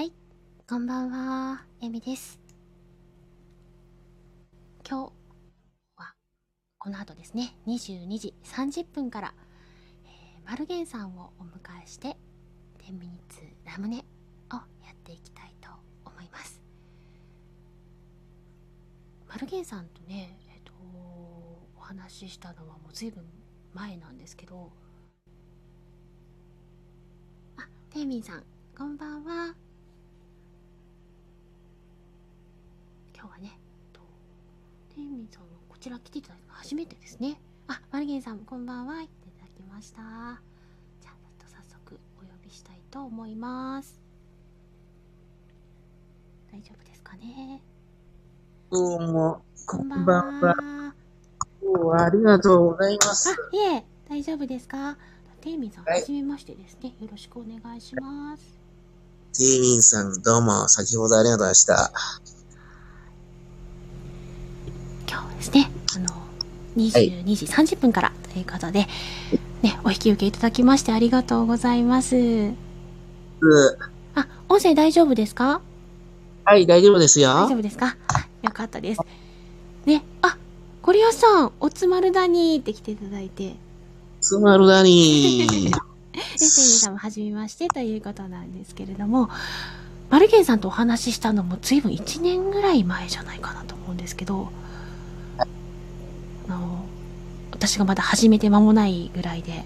はい、こんばんは、えみです。今日は、この後ですね、22時30分から、えー、マルゲンさんをお迎えして、10ミニッツラムネをやっていきたいと思います。マルゲンさんとね、えっ、と、お話ししたのはもう随分前なんですけど、あ、テイミンさん、こんばんは。今日はね、とテさんのこちら来ていただいたの初めてですね。あ、マルゲンさん、こんばんは。いただきました。じゃあ、ちょっと早速お呼びしたいと思います。大丈夫ですかね？どうも、こんばんは。は。今日はありがとうございます。あ、いえ、大丈夫ですか？テイミンさん、ははいじめましてですね。よろしくお願いします。ティーミンさん、どうも、先ほどありがとうございました。ですね、あの、22時30分からということで、ね、お引き受けいただきましてありがとうございます。うあ、音声大丈夫ですか？はい、大丈夫ですよ。大丈夫ですか？あよかったです。ね、あ、ゴリアスさん、おつまるだにって来ていただいて、スマルダニー。で、セイミさんも初めましてということなんですけれども、マルゲンさんとお話ししたのも随分1年ぐらい前じゃないかなと思うんですけど、あの、私がまだ始めて間もないぐらいで、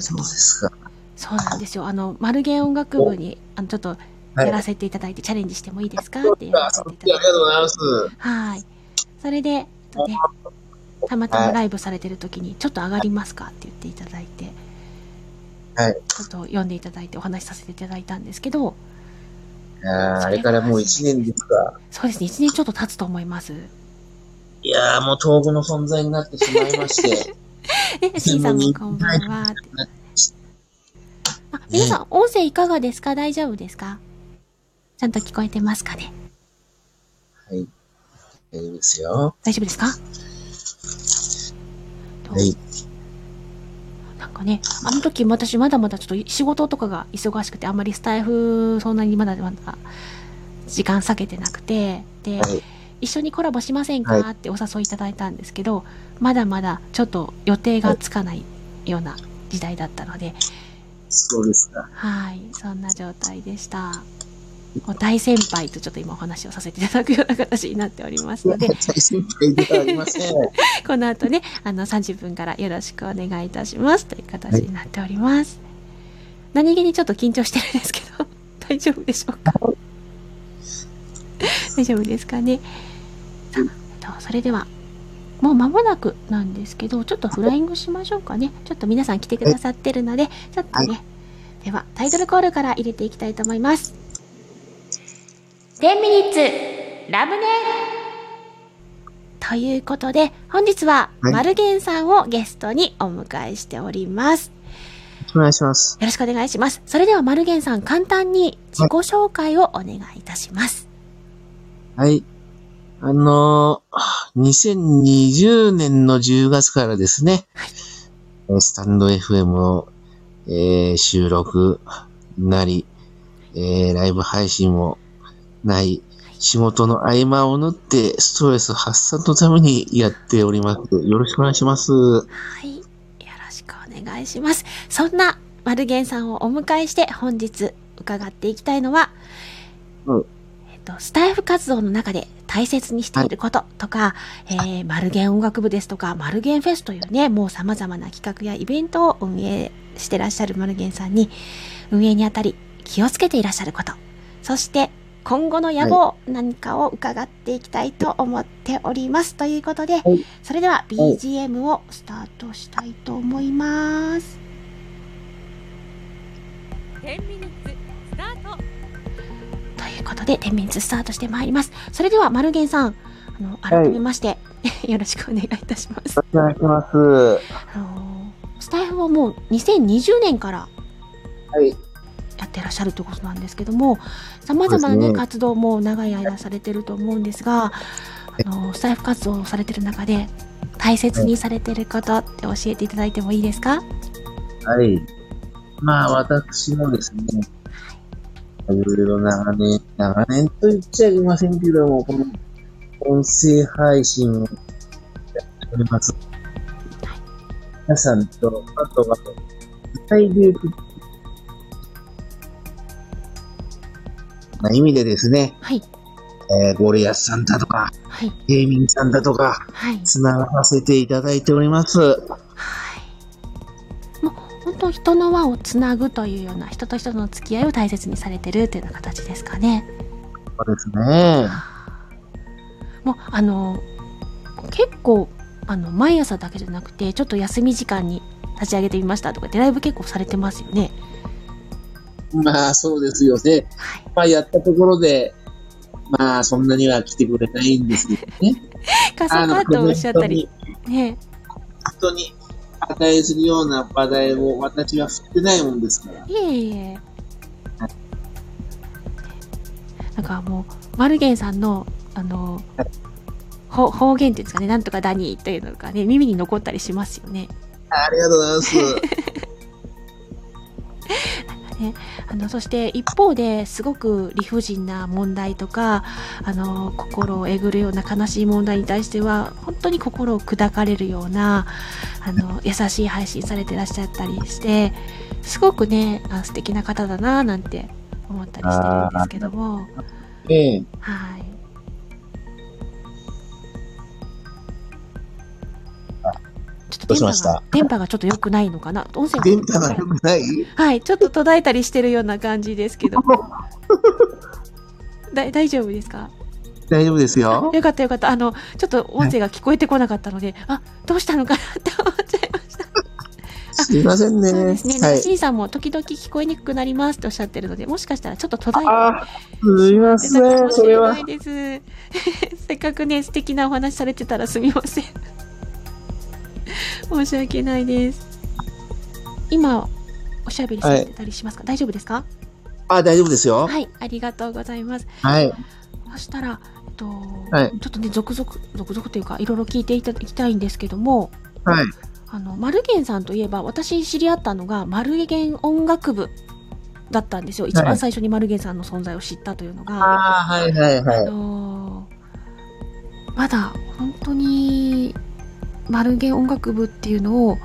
そうですか。そうなんですよ。あの、マルゲン音楽部に、あの、ちょっと、はい。やらせていただいて、チャレンジしてもいいですか？あってやらせていただいて。りがとうございます。はい。それで、とね、たまたまライブされてる時に、ちょっと上がりますかって言っていただいて、はい。ちょっと読んでいただいてお話しさせていただいたんですけど、いやーあれからもう一年ですか。そうですね、1年ちょっと経つと思います。いやーもう遠くの存在になってしまいまして。え、シンさんもこんばんは。あ、皆さん、音声いかがですか？大丈夫ですか？ちゃんと聞こえてますかね？はい。大丈夫ですよ。大丈夫ですか？とはい。なんかね、あの時私まだまだちょっと仕事とかが忙しくて、あんまりスタイフそんなにまだまだ時間避けてなくて、で、はい。一緒にコラボしませんか？はってお誘いいただいたんですけど、まだまだちょっと予定がつかないような時代だったので、そうですか。はい、そんな状態でした。大先輩とちょっと今お話をさせていただくような形になっておりますので、大先輩ではありません。この後ね、あの30分からよろしくお願いいたしますという形になっております。何気にちょっと緊張してるんですけど、大丈夫でしょうか？大丈夫ですかね？さあ、えっと、それでは、もう間もなくなんですけど、ちょっとフライングしましょうかね。ちょっと皆さん来てくださってるので、ちょっとね、では、タイトルコールから入れていきたいと思います。10ミニッツラムネということで、本日は、はいマルゲンさんをゲストにお迎えしております。お願いします。よろしくお願いします。それでは、マルゲンさん、簡単に自己紹介をお願いいたします。はい。あのー、2020年の10月からですね、えースタンド FM を、えー収録なり、えーライブ配信もない、仕事の合間を縫ってストレス発散のためにやっております。よろしくお願いします。はい。よろしくお願いします。そんな、マルゲンさんをお迎えして、本日伺っていきたいのは、うんと、スタイフ活動の中で大切にしていることとか、えー、マルゲン音楽部ですとか、マルゲンフェスというね、もう様々な企画やイベントを運営してらっしゃるマルゲンさんに、運営にあたり気をつけていらっしゃること、そして今後の野望何かを伺っていきたいと思っております。ということで、はい。それでは BGM をスタートしたいと思います。10ミニッツスタートことで、天秤スタートしてまいります。それでは、マルゲンさん、あの、改めまして、よろしくお願いいたします。お願いします。あのスタイフはもう2020年からはい。やってらっしゃるということなんですけども、様々なね、そうですね活動も長い間されてると思うんですが、あの、スタイフ活動をされてる中で、大切にされてることって教えていただいてもいいですか？はい。まあ、私もですね、いろいろ長年、長年と言っちゃいけませんけども、この音声配信をやっております。皆さんと、あとは、具体でな意味でですね、はい。えー、ゴリアスさんだとか、はい。ゲーミングさんだとか、はい。つながらせていただいております。はい。もう本当人の輪をつなぐというような人と人との付き合いを大切にされてるというような形ですかね。そうですね。もうあの結構あの毎朝だけじゃなくてちょっと休み時間に立ち上げてみましたとかってライブ結構されてますよね。まあ、そうですよね。はい。まあ、やったところで、まあ、そんなには来てくれないんですけどね。かそかとおっしゃったりね。トに人に値するような話題を私は振ってないもんですから。いえいえ。なんかもうマルゲンさんのあのほ方言っていうんですかねなんとかダニーというのがね耳に残ったりしますよね。ありがとうございます。あのそして一方ですごく理不尽な問題とかあの心をえぐるような悲しい問題に対しては本当に心を砕かれるようなあの優しい配信されてらっしゃったりしてすごくねあ素敵な方だななんて思ったりしてるんですけども。ええはい。どうしました？電波がちょっと良くないのかな？音声電波が良くない？はい、ちょっと途絶えたりしてるような感じですけど。だ大丈夫ですか？大丈夫ですよ。よかったよかった。あの、ちょっと音声が聞こえてこなかったので、あ、どうしたのかなって思っちゃいました。すいませんね。そうですね。はい。ナシーさんも時々聞こえにくくなりますっておっしゃってるので、もしかしたらちょっと途絶えてあ、すいません。それは。せっかくね、素敵なお話されてたらすみません。申し訳ないです。今、おしゃべりされてたりしますか、大丈夫ですか？あ、大丈夫ですよ。はい、ありがとうございます。はい。そしたら、えっと、はいちょっとね、続々、続々というか、いろいろ聞いていただきたいんですけども、はい。あの、マルゲンさんといえば、私知り合ったのが、マルゲン音楽部だったんですよ。一番最初にマルゲンさんの存在を知ったというのが。ああ、はいはいはあい。のーまだ本当にマルゲン音楽部っていうのを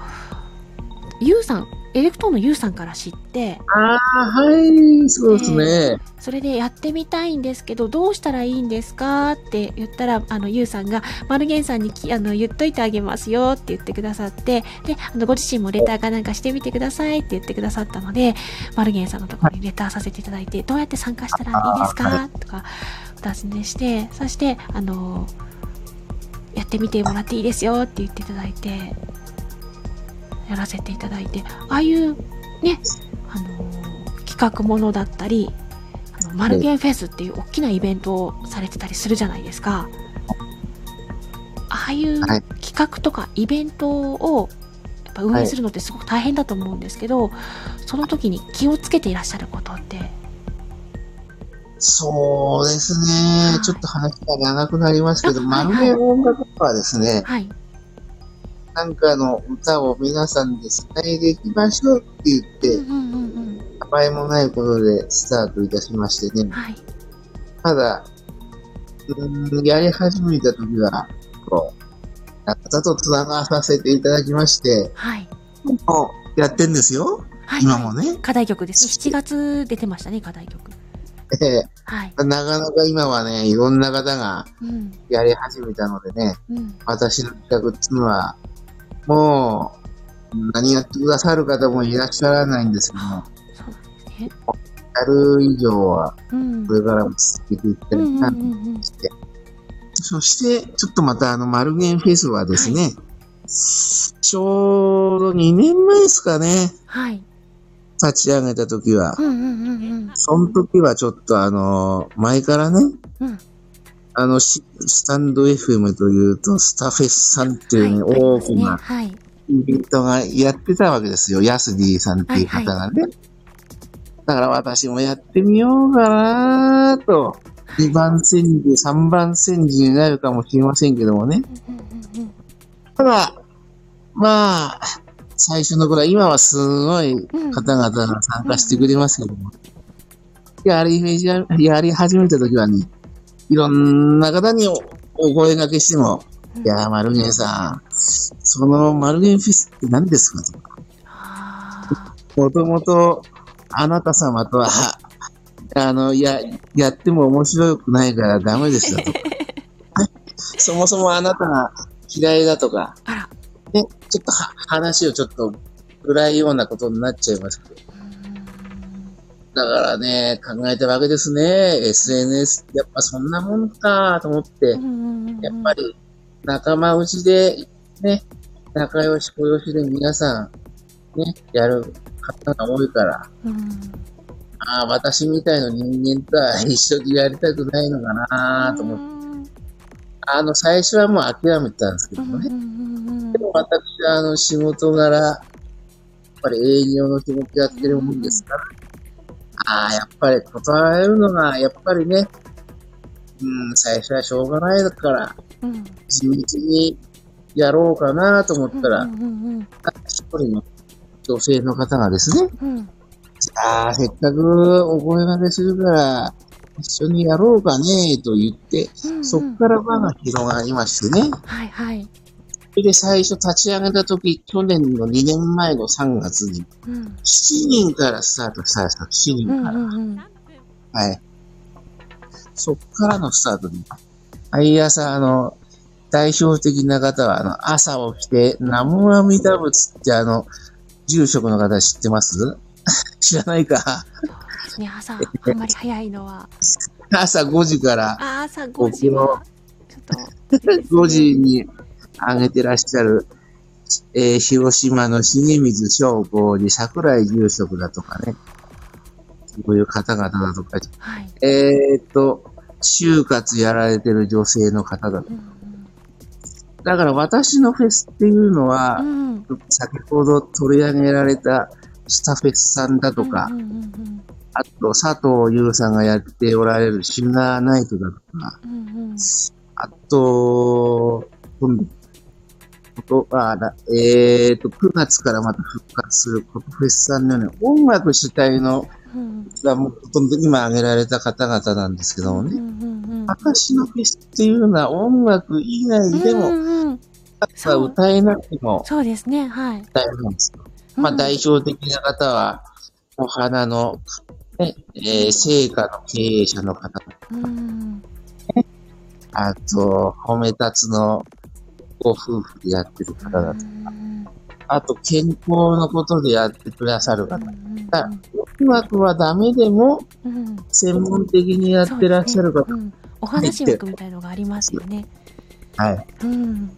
ユウさんエレクトーンのユウさんから知ってああ、はい、そうですね。それでやってみたいんですけどどうしたらいいんですかって言ったらあのユウさんがマルゲンさんにきあの言っといてあげますよって言ってくださってであのご自身もレターかなんかしてみてくださいって言ってくださったのでマルゲンさんのところにレターさせていただいてどうやって参加したらいいですかとかお尋ねしてそしてあのやってみてもらっていいですよって言っていただいてやらせていただいてああいうねあの企画ものだったりあのマルゲンフェスっていう大きなイベントをされてたりするじゃないですか。ああいうはい。企画とかイベントをやっぱ運営するのってすごく大変だと思うんですけど、その時に気をつけていらっしゃることってそうですはいね。ちょっと話が長くなりますけど、あマル音楽部はですね、はい。なんかの歌を皆さんで繋いでいきましょうって言って、うんうんうんうん。名前もないことでスタートいたしましてね。はい。ただ、うーん、やり始めた時は、こう、方と繋がさせていただきまして、はい。もうやってんですよ。はい。今もね。課題曲です。7月出てましたね課題曲。えはい。えなかなか今はね、いろんな方がうん。やり始めたのでね、うん。私の企画っていうのは、もう、何やってくださる方もいらっしゃらないんですけども、やる以上は、うん。これからも続けていったうんうんりなとうんうんして、そして、ちょっとまたあの、マルゲンフェスはですね、ちょうど2年前ですかね、はい立ち上げた時は、うんうんうんうんその時はちょっとあの、前からね、うんあの、しスタンド FM というと、スタフェスさんっていうね、はい、大きなはいイベントがやってたわけですよ。ヤスディさんっていう方がね。だから私もやってみようかなと。2番戦時、3番戦時になるかもしれませんけどもね。ただ、まあ、最初の頃は、今はすごいうん方々が参加してくれますけども、やり始め、やり始めた時はね、いろんな方におお声掛けしても、いやー、マルゲンさん、そのマルゲンフェスって何ですかとか。あもともと、あなた様とは、あの、や、やっても面白くないからダメですよとか。そもそもあなたが嫌いだとか。ね、ちょっとは話をちょっと暗いようなことになっちゃいますけど。だからね、考えたわけですね。SNS やっぱそんなもんかと思って、やっぱり仲間内で、ね、仲良し小良しで皆さん、ね、やる方が多いから、うん。ああ、私みたいな人間とは一緒にやりたくないのかなと思って、あの、最初はもう諦めてたんですけどね。でも私はあの、仕事柄、やっぱり営業の仕事やってるもんですから、ああ、やっぱり断られるのが、やっぱりね、うん、最初はしょうがないから、うん。地道にやろうかなと思ったら、一人の女性の方がですね、うんうん。ああ、せっかくお声掛けするから、一緒にやろうかね、と言って、うんそっから輪が広がりましてね。はいはい。で最初立ち上げた時、去年の2年前の3月に、うん。7人からスタートしたんですよ、7人うんから。うんうん。はい。そっからのスタートに。毎朝、あの、代表的な方は、あの、朝起きて、南無阿弥陀仏ってあの、住職の方知ってます？知らないか？ね。朝、あんまり早いのは。朝5時からあ、朝5時は、ちょっと。5時に上げてらっしゃる、えー広島の重水商工寺桜井住職だとかね。そういう方々だとか、はい。えーっと、就活やられてる女性の方だ。うんだから私のフェスっていうのはう、ん。うん。先ほど取り上げられたスタフェスさんだとかう、んうんうんあと佐藤優さんがやっておられるシンガーナイトだとか、うんうんあと、今度、ことあらえーと、9月からまた復活するフェスさんのように音楽主体のうんがもうほとんど今挙げられた方々なんですけどもね。うんうんうん私のフェスっていうのは音楽以外でも、うんうん歌歌えなくてもそうですね。はい。歌えるんですよ。まあ代表的な方は、お花の、ね、えー、成果の経営者の方、うん。あと、褒め立つのご夫婦でやってる方だと、うんあと、健康のことでやってくださる方。音楽はダメでも、うん専門的にやってらっしゃる方。そうですねうんお話枠みたいのがありますよね。はい。うん。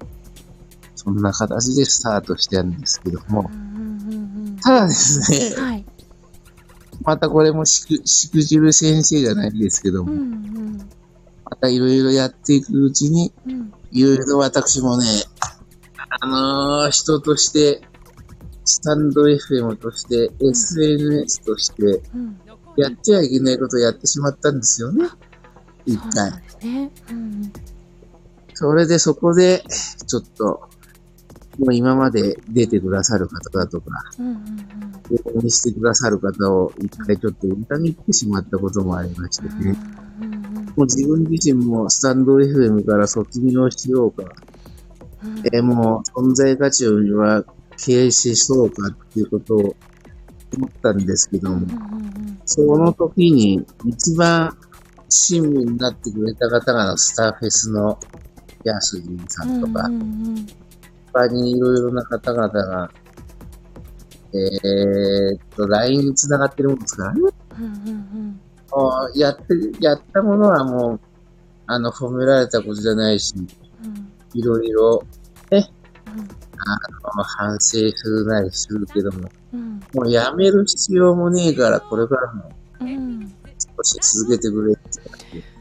そんな形でスタートしてるんですけどもう。んただですね、はい。またこれもしく、しくじる先生じゃないんですけどうも、んまたいろいろやっていくうちに、うんうんいろいろ私もね、あのー人として、スタンド FM として、SNS として、うん。やってはいけないことをやってしまったんですよね。一回。ですね。うんそれでそこで、ちょっと、もう今まで出てくださる方だとか、うんうん応援してくださる方を一回ちょっと裏切ってしまったこともありましてうんね。もう自分自身もスタンド FM から卒業しようか、うん。えーもう存在価値をは経営しそうかっていうことを思ったんですけども、うんうんその時に一番親身になってくれた方がスターフェスのヤスジンさんとか、うんうん他にいろいろな方々が、えーっと、LINE に繋がってるもんですからね。うんうんもうやって、やったものはもう、あの、褒められたことじゃないし、うん。いろいろ、うん。あの、反省するなりするけども、うん。もうやめる必要もねえから、これからもうん。少し続けてくれって言って。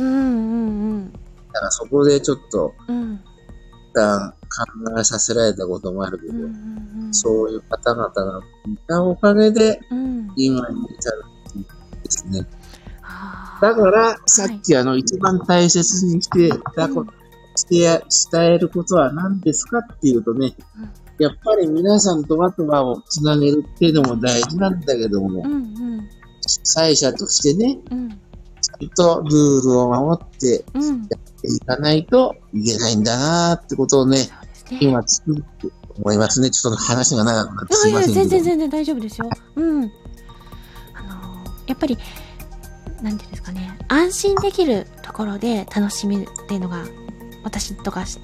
うんうんだからそこでちょっと、うん。一旦考えさせられたこともあるけど、うんうんそういう方々がいたおかげで、うん。今に至るんですね。だから、さっきあの、一番大切にしてたこうんしてや、伝えることは何ですかっていうとね、うんやっぱり皆さんとあとはをつなげるっていうのも大事なんだけども、うんうん主催者としてね、うん。ちゃんとルールを守ってうん。いかないといけないんだなってことをね、そうですね。今つくづく思いますね。ちょっと話が長くなってすいやいや、いませんけど。全然全然大丈夫ですよ。うん。あのーやっぱり、なんていうんですかね、安心できるところで楽しめるっていうのが、私とかし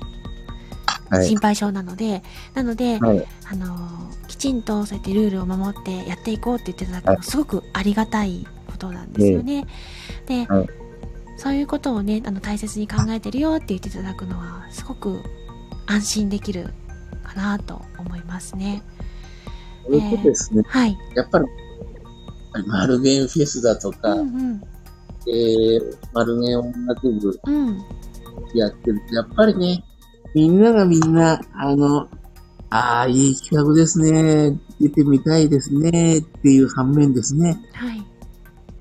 はい。心配性なので、なので、はい。あのーきちんとそうやってルールを守ってやっていこうって言っていただくはのすごくありがたいことなんですよね。で、はいそういうことをね、あの大切に考えてるよって言っていただくのはすごく安心できるかなと思いますね。そういうことですね。はい。やっぱり、マルゲンフェスだとか、うんうん。えー、マルゲン音楽部うん。やってると、やっぱりね、みんながみんな、あの、ああ、いい企画ですね、出てみたいですね、っていう反面ですね。はい。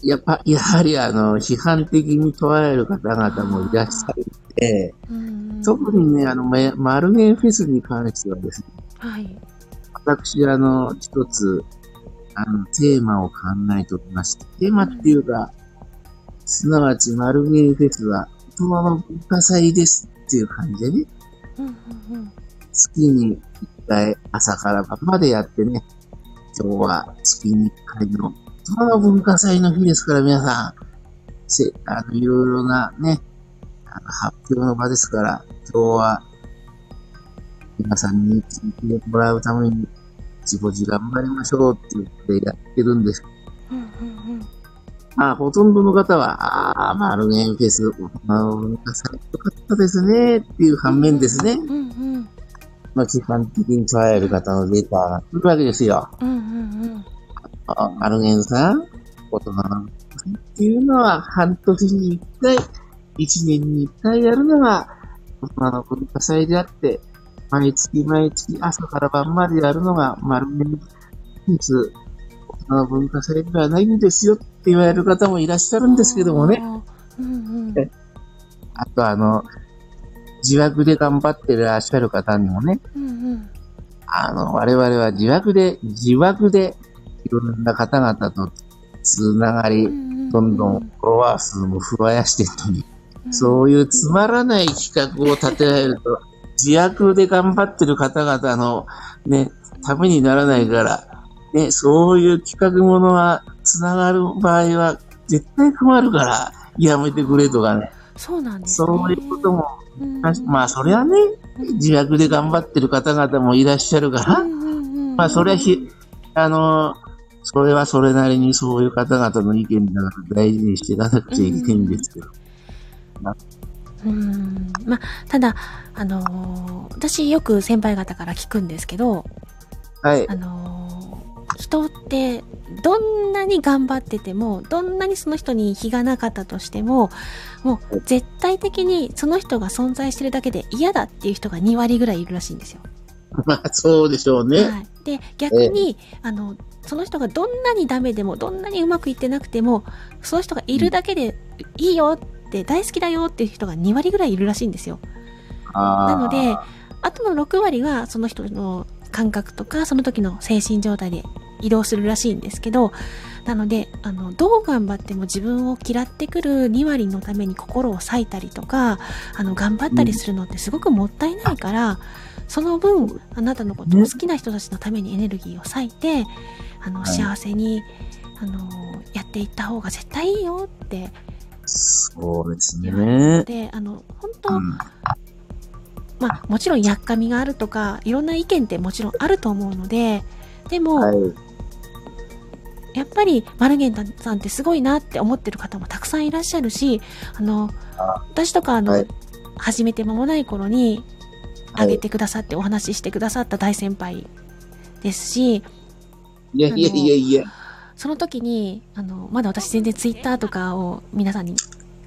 やっぱ、やはりあの、批判的に捉える方々もいらっしゃるので。特にね、あの、めマルゲンフェスに関してはですね、はい。私、あの、一つ、あの、テーマを考えておりまして、テーマっていうか、すなわち、マルゲンフェスは、大人の文化祭ですっていう感じでね。月に一回朝から晩までやってね、今日は月に一回の大人の文化祭の日ですから皆さん、せ、あの、いろいろなね、あの発表の場ですから、今日は皆さんに聞いてもらうために、自己自頑張りましょうっていうことでやってるんです。うんうんまあ、ほとんどの方は、ああ、マルゲンフェス、大人の文化祭よかったですね、っていう反面ですね。うん。うんうん。まあ、基本的に捉える方のデータが来るわけですよ。うんうんうん。あマルゲンさん、大人のっていうのは半年に一回、一年に一回やるのが大人の文化祭であって、毎月毎月朝から晩までやるのがマルゲンフェス、大人の文化祭ではないんですよって言われる方もいらっしゃるんですけどもね。うんうん。えあとあの、自枠で頑張ってらっしゃる方にもね、うんうん。あの、我々は自枠で、自枠で、いろんな方々とつながり、どんどんフォロワー数も増やしているのに、そういうつまらない企画を立てられると、自悪で頑張ってる方々のね、ためにならないから、ね、そういう企画ものはつながる場合は絶対困るから、やめてくれとかね、そうなんですね。そういうことも、うん、まあそれはね、自悪で頑張ってる方々もいらっしゃるから、うんうんうん、まあ、それはひ、あの、それはそれなりにそういう方々の意見だから大事にしていかなくちゃいけないんですけど。うん。まあ、ただ、あのー私よく先輩方から聞くんですけど、はいあ。のー人って、どんなに頑張ってても、どんなにその人に非がなかったとしても、もう絶対的にその人が存在してるだけで嫌だっていう人が2割ぐらいいるらしいんですよ。まあ、そうでしょうね。はい。で、逆に、あの、その人がどんなにダメでも、どんなにうまくいってなくても、その人がいるだけでいいよって、大好きだよっていう人が2割ぐらいいるらしいんですよ。なので、あとの6割はその人の感覚とか、その時の精神状態で移動するらしいんですけど、なので、あの、どう頑張っても自分を嫌ってくる2割のために心を割いたりとか、あの、頑張ったりするのってすごくもったいないから、その分、あなたのことを好きな人たちのためにエネルギーを割いて、あの、はい幸せに、あの、やっていった方が絶対いいよってそうですね。で、あの、本当、うんまあ、もちろんやっかみがあるとか、いろんな意見ってもちろんあると思うので、でも、はい。やっぱりマルゲンさんってすごいなって思ってる方もたくさんいらっしゃるし、あの、あ私とかあの、はい始めて間もない頃に、はいあげてくださってお話ししてくださった大先輩ですし、いやいやいやいや。その時に、あの、まだ私全然ツイッターとかを皆さんに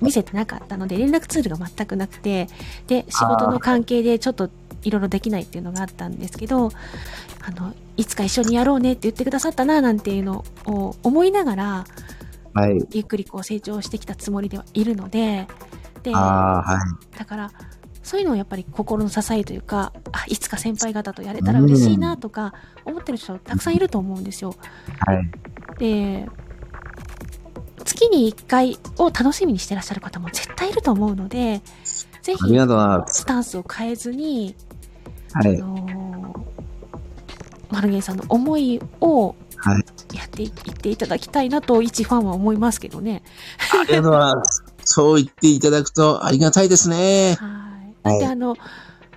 見せてなかったので、連絡ツールが全くなくて、で、仕事の関係でちょっといろいろできないっていうのがあったんですけど、あの、いつか一緒にやろうねって言ってくださったな、なんていうのを思いながら、はい。ゆっくりこう成長してきたつもりではいるので、で、ああ、はい。だから、そういうのをやっぱり心の支えというか、あ、いつか先輩方とやれたら嬉しいなとか、思ってる人たくさんいると思うんですよ。はい。で、月に1回を楽しみにしてらっしゃる方も絶対いると思うので、ぜひ。スタンスを変えずに、はい。あのーマルゲンさんの思いをはい。やっていっていただきたいなと、一ファンは思いますけどね。ありがとうございます。そう言っていただくとありがたいですね。はい。だってあの、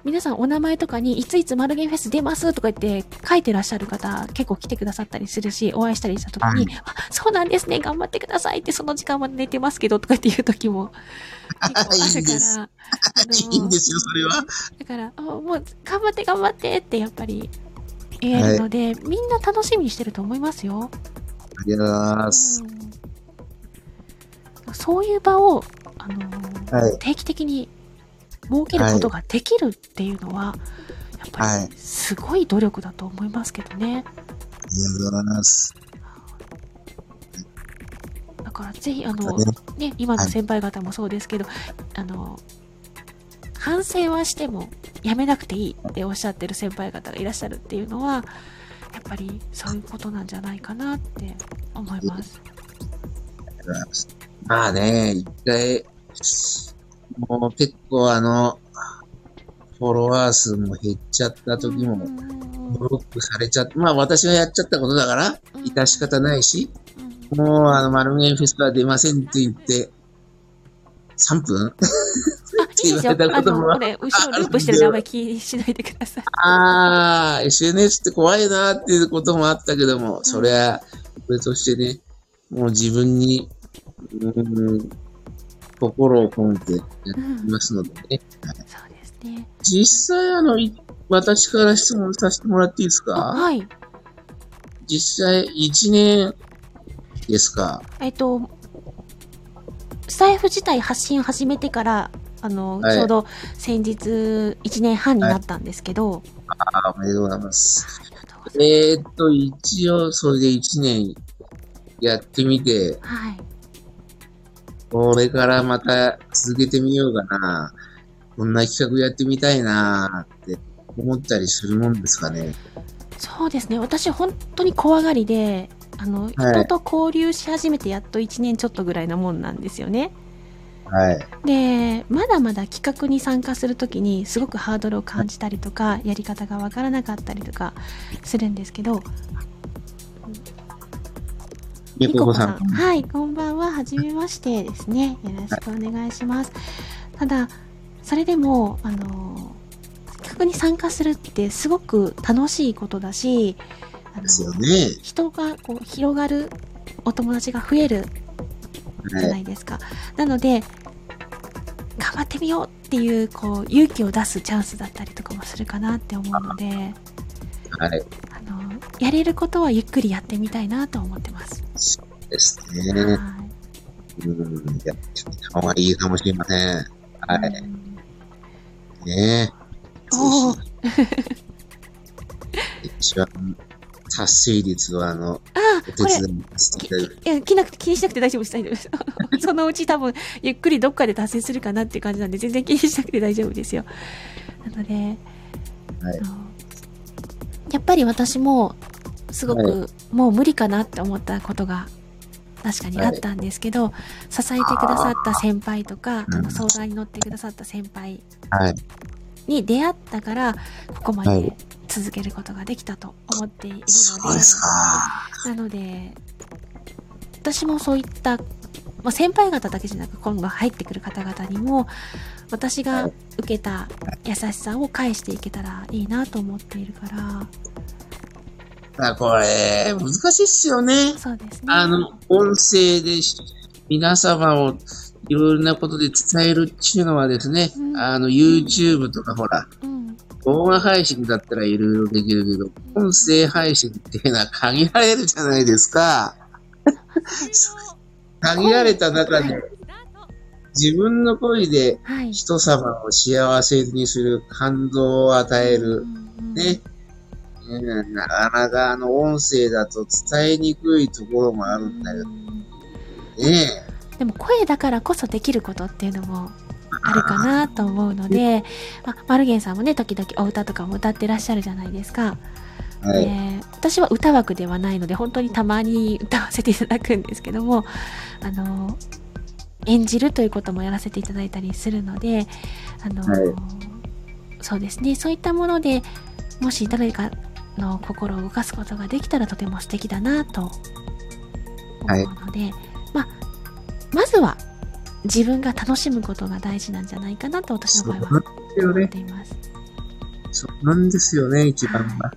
皆さんお名前とかに、いついつマルゲンフェス出ます？とか言って書いてらっしゃる方結構来てくださったりするし、お会いしたりした時に、あ、そうなんですね、頑張ってくださいって、その時間まで寝てますけどとかっていう時も結構あ いいるです。から、いいんですよ、それは。だから、あもう頑張って頑張ってってやっぱり言えるので、みんな楽しみにしてると思いますよ。ありがとうございます。うん。そういう場を、あのーはい。定期的に設けることができるっていうのは、やっぱはいりすごい努力だと思いますけどね。ありがとうございます。だからぜひ、あの、ねね、今の先輩方もそうですけど、あの、反省はしてもやめなくていいっておっしゃってる先輩方がいらっしゃるっていうのは、やっぱりそういうことなんじゃないかなって思います。まあね、一回、もう結構あの、フォロワー数も減っちゃった時も、うんブロックされちゃって、まあ私がやっちゃったことだから、うん。致し方ないし、うん。もうあの、マルゲンフェスは出ませんって言って、3分？あ、いいですよ。言われたこともこれ、後ろループしてる名前気にしないでください。ああ、SNS って怖いなっていうこともあったけども、それは、それとしてね、もう自分に、うん、心を込めてやっていますのでね。そうですね。実際あの、い私から質問させてもらっていいですあかはい。実際1年ですか？えっと、スタイフ自体発信を始めてから、あの、はいちょうど先日1年半になったんですけど、あおめでとうございます。ありがとうございえー、っと、一応それで1年やってみて、ます。はい。これからまた続けてみようかな。こんな企画やってみたいなって思ったりするもんですかね。そうですね。私本当に怖がりで、あの、はい人と交流し始めてやっと1年ちょっとぐらいなもんなんですよね。はい。で、まだまだ企画に参加するときにすごくハードルを感じたりとか、やり方がわからなかったりとかするんですけど、みここさん。はい、こんばんは。はじめましてですね。よろしくお願いします。ただ、それでも、あの、企画に参加するってすごく楽しいことだし、あのですよね。人がこう広がる、お友達が増えるじゃは。ないいですか。なので、頑張ってみようっていう、こう、勇気を出すチャンスだったりとかもするかなって思うので、はい。あの、やれることはゆっくりやってみたいなと思ってます。ですね。はいうん。やってみた方がいいかもしれません。はい。うんねおーぜひ一番達成率はあの、お手伝いしていただ。いや気にしなくて大丈夫です、大丈夫です。そのうち多分、ゆっくりどっかで達成するかなっていう感じなんで、全然気にしなくて大丈夫ですよ。なので、はいやっぱり私も、すごく、もう無理かなって思ったことが、確かにあったんですけど、支えてくださった先輩とか、うん。あの相談に乗ってくださった先輩はい。に出会ったから、ここまではい。続けることができたと思っているので。なので、私もそういった、まあ、先輩方だけじゃなく、今後入ってくる方々にも、私が受けた優しさを返していけたらいいなと思っているから、あこれ、難しいっすよね。そうですね。あの、音声でし皆様をいろいろなことで伝えるっていうのはですね、うんあの、YouTube とかほら、うん、動画配信だったらいろいろできるけど、音声配信っていうのは限られるじゃないですか。限られた中で自分の声ではい。人様を幸せにする感動を与える。うんね。うんなかなかあの音声だと伝えにくいところもあるんだよね。でも声だからこそできることっていうのもあるかなと思うので、まあ、マルゲンさんもね、時々お歌とかも歌ってらっしゃるじゃないですか。はい。えー私は歌枠ではないので本当にたまに歌わせていただくんですけどもあの演じるということもやらせていただいたりするのであの、はいそうですねそういったものでもし誰かの心を動かすことができたらとても素敵だなと思うので、まあまずは自分が楽しむことが大事なんじゃないかなと私の場合は思っ。ています。そうなんですよね、一番は。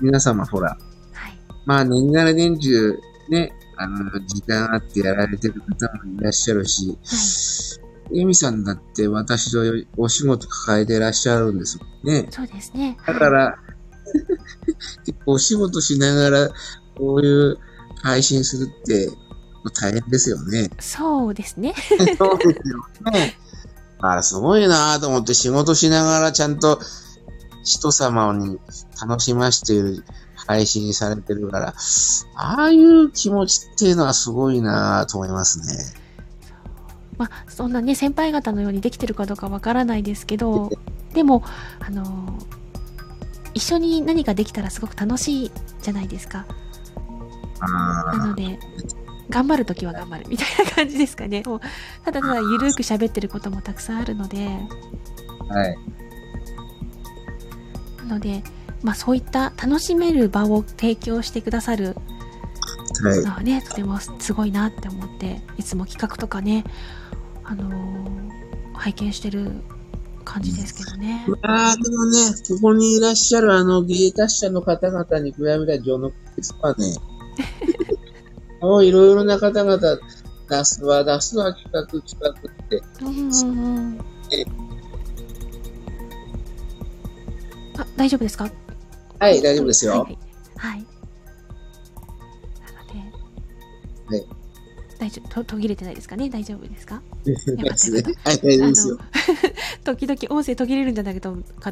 皆様、ほら。はい、まあ、年がら年中、ね、あの、時間あってやられてる方もいらっしゃるし、エミさんだって私とお仕事抱えてらっしゃるんですもんね。そうですね。だから、結構お仕事しながら、こういう配信するって、大変ですよね。そうですね。そうですよね。あら、すごいなと思って仕事しながらちゃんと人様に楽しましている配信されてるから、ああいう気持ちっていうのはすごいなと思いますね。まあ、そんなね、先輩方のようにできてるかどうかわからないですけど、でも、あのー一緒に何かできたらすごく楽しいじゃないですか。なあので、頑張るときは頑張るみたいな感じですかね。もうただただゆるく喋ってることもたくさんあるので、あ、はい。なので、まあそういった楽しめる場を提供してくださるはい。のはね、とてもすごいなって思って、いつも企画とかね、あのー拝見してる感じですけどね。まあ、でもね、ここにいらっしゃるあの芸達者の方々に比べたら序の口でね。もういろいろな方々出すわ、出すわ、企画、企画って。うんうんうんあ、大丈夫ですか？はい、大丈夫ですよ。はい。はい。丈夫、と途切れてないですかね？大丈夫ですか？はい、大丈夫ですよ。時々音声途切れるんじゃないか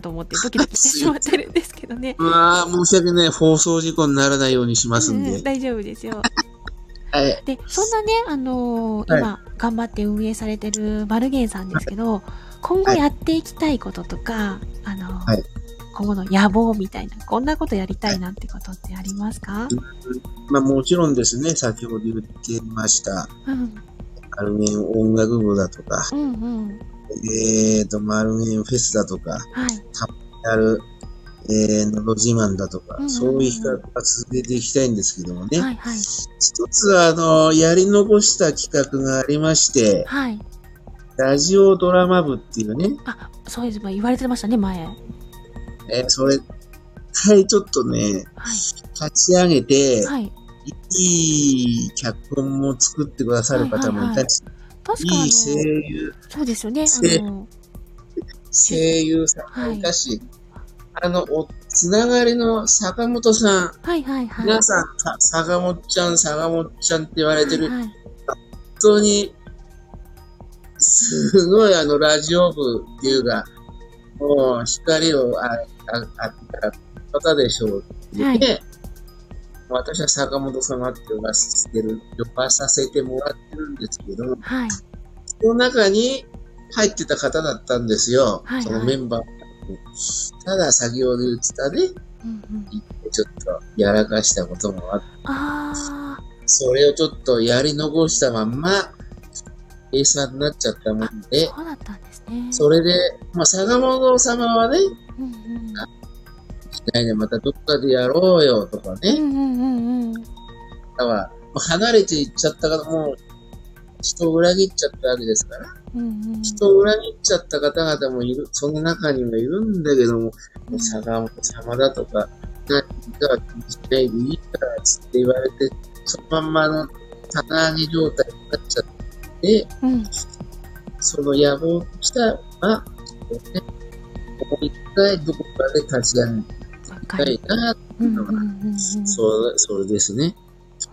と思ってドキドキしてしまってるんですけどね。まあ、申し訳ない。放送事故にならないようにしますんうんで。大丈夫ですよ。はい。で、そんなね、あのーはい今、頑張って運営されてるマルゲンさんですけど、今後やっていきたいこととか、あのーはい今後の野望みたいな、こんなことやりたいなってことってありますか、まあ、もちろんですね、先ほど言ってました、うん、マルゲン音楽部だとか、うん、うん。えーと、マルゲンフェスだとか、はい。ある、えー、のど自慢だとかうんうんう、んそういう企画は続けていきたいんですけどもね。はい、はい。一つは、あの、やり残した企画がありまして、はい。ラジオドラマ部っていうね、あ、そうです。言われてましたね、前。はい。えーそれ、はい、ちょっとね、立ち上げて、はい。いい脚本も作ってくださる方もいたり、確かあのいい声優、そうですよね。声あの、声優さんもいたし、あの、お、つながりの坂本さん、はい、はい、はい。皆さん、さ坂本ちゃん、坂本ちゃんって言われてる、はい、本当に、すごいあの、ラジオ部っていうか、もう、光をあ、あ、あった方でしょうってはいね。私は坂本様って呼ばせてる、呼ばさせてもらってるんですけど、はい。その中に入ってた方だったんですよ。はいはいそのメンバー。ただ、先ほど言ってたね、うんうん、ちょっとやらかしたこともあって、あそれをちょっとやり残したまんま、閉鎖になっちゃったもんー、で、そうだった。それで、まあ、坂本様はね、うんうん。しないでまたどっかでやろうよとかね、うんうんうんうん。だから、まあ離れていっちゃったから、もう、人を裏切っちゃったわけですから、うんうん。人を裏切っちゃった方々もいる、その中にもいるんだけども、うん坂本様だとか、何か気にしないでいいから、つって言われて、そのまんまの棚上げ状態になっちゃって、うん。その野望としては、ね、もう一回どこかで立ち上げわたい。な、うんうんうんうん。それですね。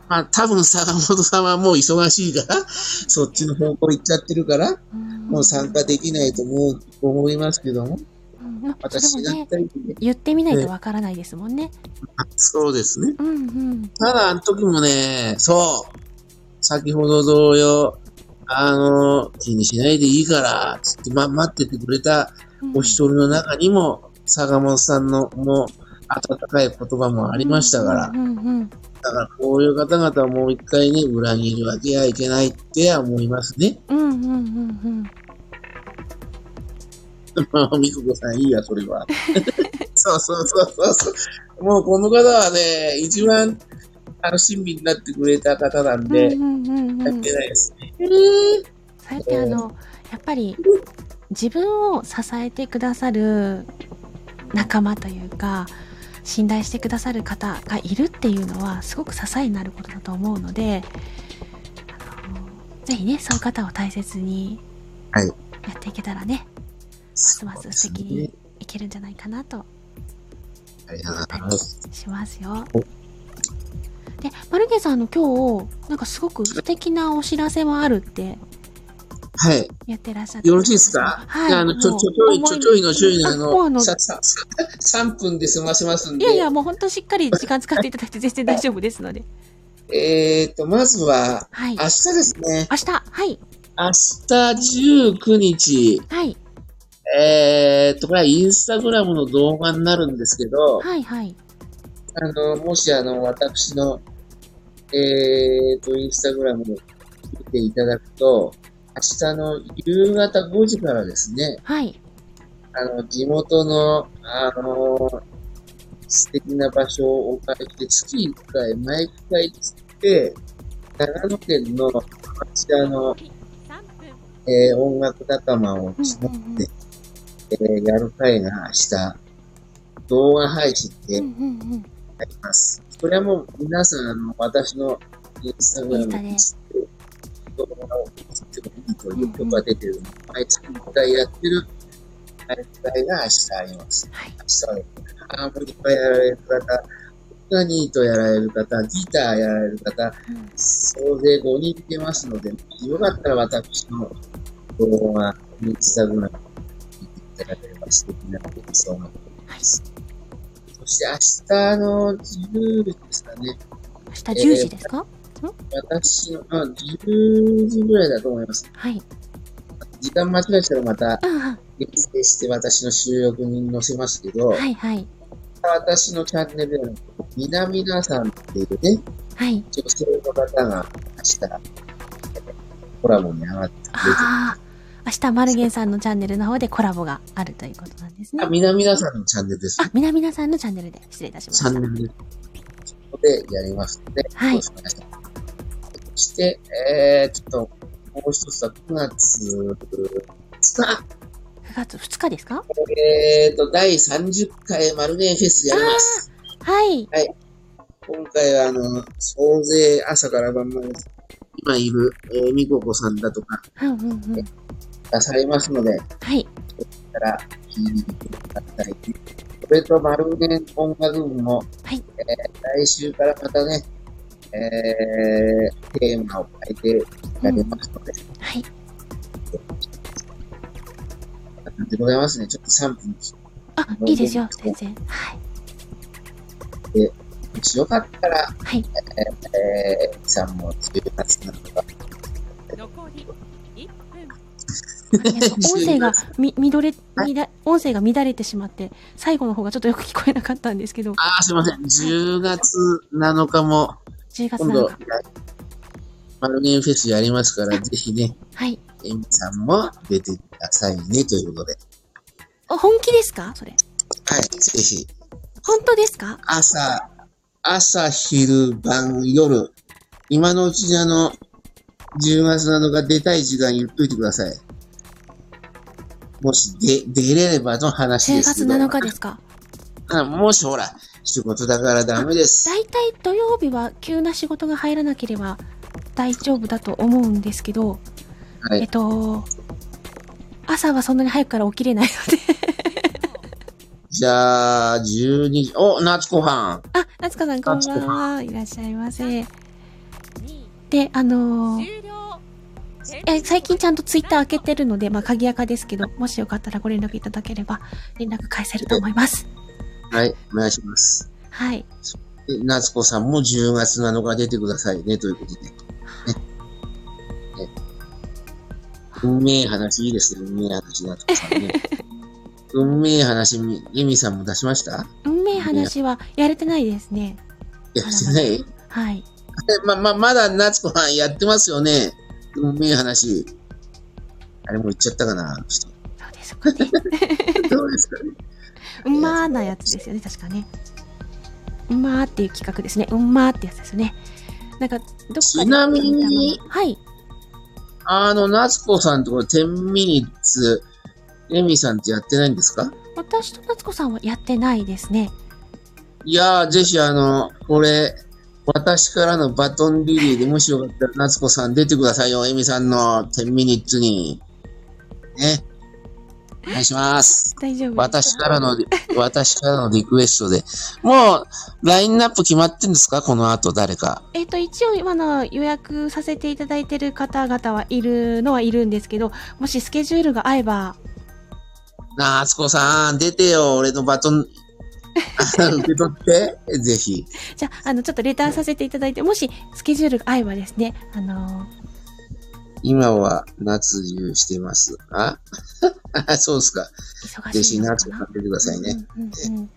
まあ、多分坂本さんはもう忙しいから、そっちの方向行っちゃってるから、うんもう参加できないと思う、思いますけども、うんまあ私だったりね、言ってみないとわからないですもんね。そうですね。うんうん。ただ、あの時もね、そう、先ほど同様、あの、気にしないでいいから、つって、ま、待っててくれたうんお一人の中にも、坂本さんの、もう、温かい言葉もありましたから、うんうんうん。だからこういう方々はもう一回ね、裏切るわけはいけないっては思いますね。うんうんうんうん。みここさんいいや、それは。そうそうそうそうそう。もうこの方はね、一番、あの、親身になってくれた方なんで、うんうんうんうん。やってないですね。そうやってあの、やっぱり自分を支えてくださる仲間というか、信頼してくださる方がいるっていうのはすごく支えになることだと思うので、あのぜひね、そういう方を大切にはい。やっていけたらね、ますます素敵にいけるんじゃないかなと。ありがとうございます。しますよさんあの今日、なんかすごく素敵なお知らせもあるってはい。やってらっしゃってよろしいですか？はい。あ、あの、ちょ、ちょ、ちょい、ちょ、ちょいのちょいのあの、もうあのさ、さ、さ、3分で済ませますんで。いやいや、もう本当しっかり時間使っていただいて全然大丈夫ですので。えーと、まずは、はい。明日ですね。明日、はい。明日19日、はい。えーと、これはインスタグラムの動画になるんですけど、はい、はい。あの、もしあの、私の、えーと、インスタグラムを見ていただくと、明日の夕方5時からですね、はい。あの、地元の、あの、素敵な場所をお借りして、月1回、毎回つって、長野県の、こちらの、3分えー音楽仲間をうん募うんって、えーやる会が明日、動画配信でうん。うん、うん、うん。あります。これはもう皆さん、あの、私のインスタグラムに動画を見てもいいという許可が出てるので、毎月1回やってる大会が明日あります。はい。明日はね、ハーモニカやられる方、ガニートやられる方、ギターやられる方、うん総勢5人出ますので、よかったら私の動画、インスタグラム見ていただければ素敵なエピソードがあります。そして明日の10時ですかね。明日10時ですか、私の、あ、10時ぐらいだと思います。はい。時間間違えたらまたうん、うん。訂正して私の収録に載せますけど、はい、はい。私のチャンネルでの、みなみなさんっていうね、はい。女性の方が明日、コラボに上がってくれてああ。明日、マルゲンさんのチャンネルの方でコラボがあるということなんですねあ、。みなみなさんのチャンネルです。あ、みなみなさんのチャンネルで失礼いたしました。チャンネルで、そこでやりますので、はい。そして、えー、ちょっと、もう一つは9月2 9月2日ですか？日、えーと、第30回マルゲンフェスやります。はい。今回は、あの、総勢朝から晩まで、今いる、えー、みここさんだとかうんうんうん。出されますので、はい。から聞いてください。それと、マルゲン音楽部も、はいえー来週からまたね、えー、テーマを変えてやりますので、はい。なんでございますね。ちょっと3分あ、いいですよ、全然。はい。もしよかったら、はい。えー、さんも10月なのか、残り1分 音声がみ、乱れ、乱音声が乱れてしまって、最後の方がちょっとよく聞こえなかったんですけど、あー、すいません。10月7日も、10月今度7日。、マルゲンフェスやりますから、ぜひね、はい。エミさんも出てくださいね、ということで。あ本気ですか？それ。はい、ぜひ。本当ですか？朝、朝、昼、晩、夜。今のうちにあの、10月7日出たい時間言っといてください。もし、で、出れればの話で10月すけど。7日ですか？あもしほら、仕事だからダメです。大体土曜日は急な仕事が入らなければ大丈夫だと思うんですけど、はいえっと、朝はそんなに早くから起きれないので。じゃあ、12時、お、夏子はん。あ、夏香さんこんばんは。いらっしゃいませ。2で、あのーえ最近ちゃんとツイッター開けてるので、まあ、鍵垢ですけど、もしよかったらご連絡いただければ、連絡返せると思います。はい、お願いします。はい。で夏子さんも10月7日出てくださいね、ということで。ね。ね。運命話いいですね、運命話、夏子さんね。運命話み、エミさんも出しました？運命い話はやれてないですね。やってない？はい。ま、ま、まだ夏子さんやってますよね。うめえ話。あれもう言っちゃったかなそうですかね。と どうですかね。うんまーなやつですよね、確かね。うんまーっていう企画ですね。うんまーってやつですよね。なんか、どっかでちなみにはい。あの、夏子さんところ10ミニッツ、エミさんってやってないんですか？私と夏子さんはやってないですね。いやー、ぜひあの、これ、私からのバトンリレーでもしよかったら夏子さん出てくださいよ、エミさんの10ミニッツに。ね。お願いします。大丈夫私からの、私からのリクエストで。もう、ラインナップ決まってんですか？この後誰か。えっ、と、一応今の予約させていただいてる方々はいるのはいるんですけど、もしスケジュールが合えば、夏子さん、出てよ、俺のバトン、あ 受け取って、ぜひ。じゃあ、あの、ちょっとレターさせていただいて、もしスケジュールが合えばですね、あの今は夏中してます。あ そうですか。ー、ぜひ夏子さ。か？なん出てくださいね。うんうんうん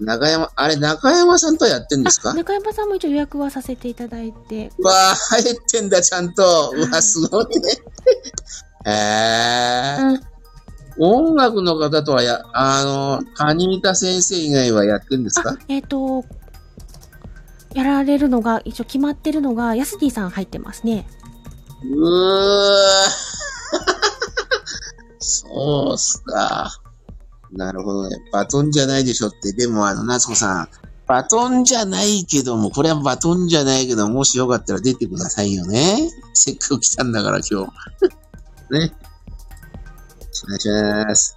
中山、あれ、中山さんとはやってんですか？あ中山さんも一応予約はさせていただいて、うわあ、入ってんだ、ちゃんと。うわ、すごいね。へえー。音楽の方とはや、あの、カニタ先生以外はやってんですか？あ、えっ、と、やられるのが、一応決まってるのが、ヤスディさん入ってますね。うー。そうっすか。なるほどね。バトンじゃないでしょって。でも、あの、夏子さん。バトンじゃないけども、これはバトンじゃないけど、もしよかったら出てくださいよね。せっかく来たんだから、今日。ね。お願いします。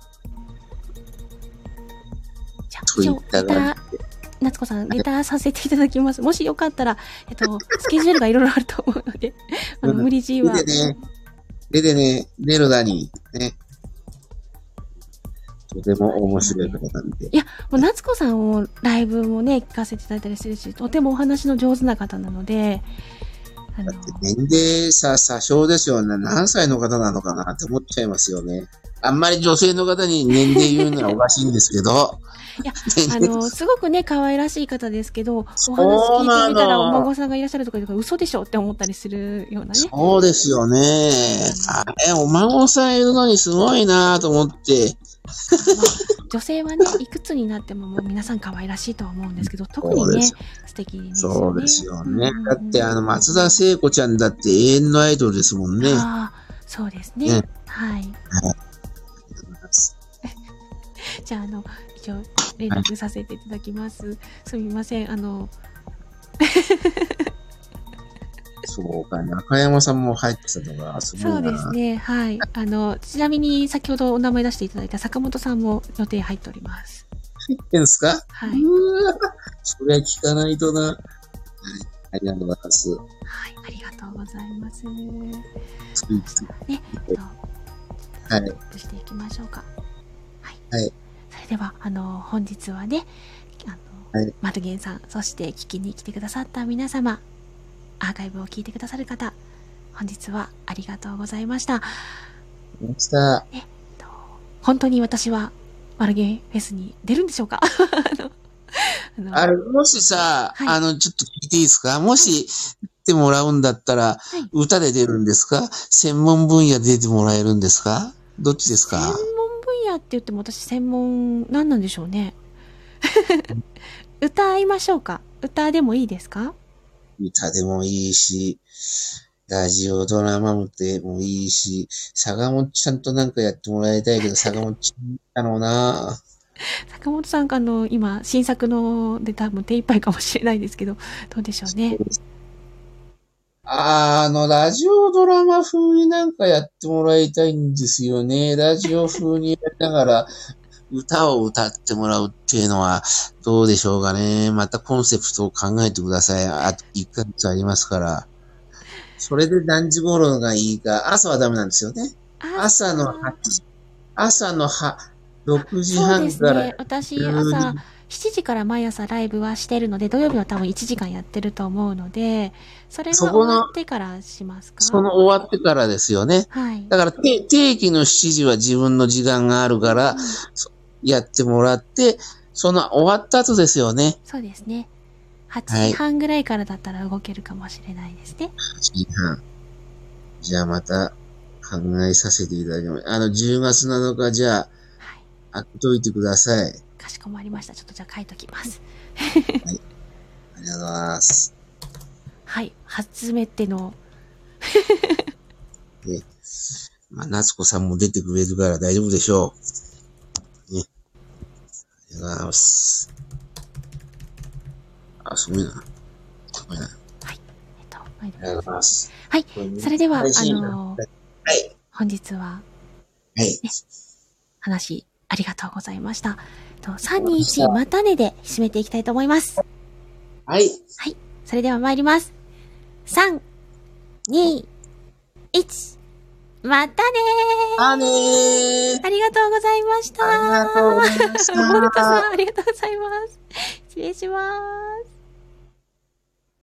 じゃあ、とい一応、レター、夏子さん、レターさせていただきます。もしよかったら、えっと、スケジュールがいろいろあると思うので、あの、うん無理強いは出。てね。出てね。ネロダに。ね。とても面白い方なんで。もう夏子さんをライブもね、聞かせていただいたりするし、とてもお話の上手な方なので、あの、年齢さ、詐称ですよね。何歳の方なのかなって思っちゃいますよね。あんまり女性の方に年齢言うのはおかしいんですけど。いやあの、すごくね、可愛らしい方ですけど、お話聞いてみたらお孫さんがいらっしゃるとか言うから嘘でしょって思ったりするようなね。そうですよね。あれ、お孫さんいるのにすごいなと思って。まあ女性はね、いくつになってももう皆さん可愛らしいとは思うんですけど、特にね素敵ですそうですよね。うんだって、あの、松田聖子ちゃんだって永遠のアイドルですもんね。ああ、そうですね。ねはい。じゃあ、あの、一応、連絡させていただきます。すみません。あの、そうか、中山さんも入ってたのが、すごそいうな。ですね。はい。あの、ちなみに先ほどお名前出していただいた坂本さんも予定入っております。入ってんすか？はいそれは聞かないとな。はい。ありがとうございます。はい。ありがとうございます。ね、えっと、はい。していきましょうか。はい。はいでは、あの、本日はね、あの、はい。マルゲンさん、そして聞きに来てくださった皆様、アーカイブを聞いてくださる方、本日はありがとうございました。ました。と本当に私は、マルゲンフェスに出るんでしょうか？あのあれ、もしさ、はい。あの、ちょっと聞いていいですか？もし、出てもらうんだったら、はい。歌で出るんですか？専門分野で出てもらえるんですか？どっちです専門か分野って言っても私専門、何なんでしょうね。歌いましょうか。歌でもいいですか？歌でもいいし、ラジオドラマでもいいし、坂本ちゃんとなんかやってもらいたいけど、坂本ちゃんだろうな。坂本さんがあの、今、新作ので多分手一杯かもしれないですけど、どうでしょうね。あーあの、ラジオドラマ風になんかやってもらいたいんですよね。ラジオ風にやりながら、歌を歌ってもらうっていうのは、どうでしょうかね。またコンセプトを考えてください。あと1ヶ月ありますから。それで何時頃がいいか。朝はダメなんですよね。あ朝の8時、朝のは6時半からですね。私、10時朝、7時から毎朝ライブはしてるので、土曜日は多分1時間やってると思うので、それが終わってからしますか？その終わってからですよね。はい。だから定定期の7時は自分の時間があるから、そやってもらって、その終わった後ですよね。そうですね。8はい時半ぐらいからだったら動けるかもしれないですね。8時半。じゃあまた考えさせていただきます。あの、10月7日じゃあ、はい。開けといてください。かしこまりました。ちょっとじゃあ書いときます。ありがとうございます。はい。初めての、ね。まあ、夏子さんも出てくれるから大丈夫でしょう。ね。ありがとうございます。あ、すごいな。すごいな。あえっと、りがとうございます。はい。それでは、あの、はい。本日ははい。話ありがとうございました。と321またねで締めていきたいと思います。はい。はい。それでは参ります。3、2、1、またねあねーーありがとうございましたありがとうございましたモルトさん、ありがとうございます。失礼します。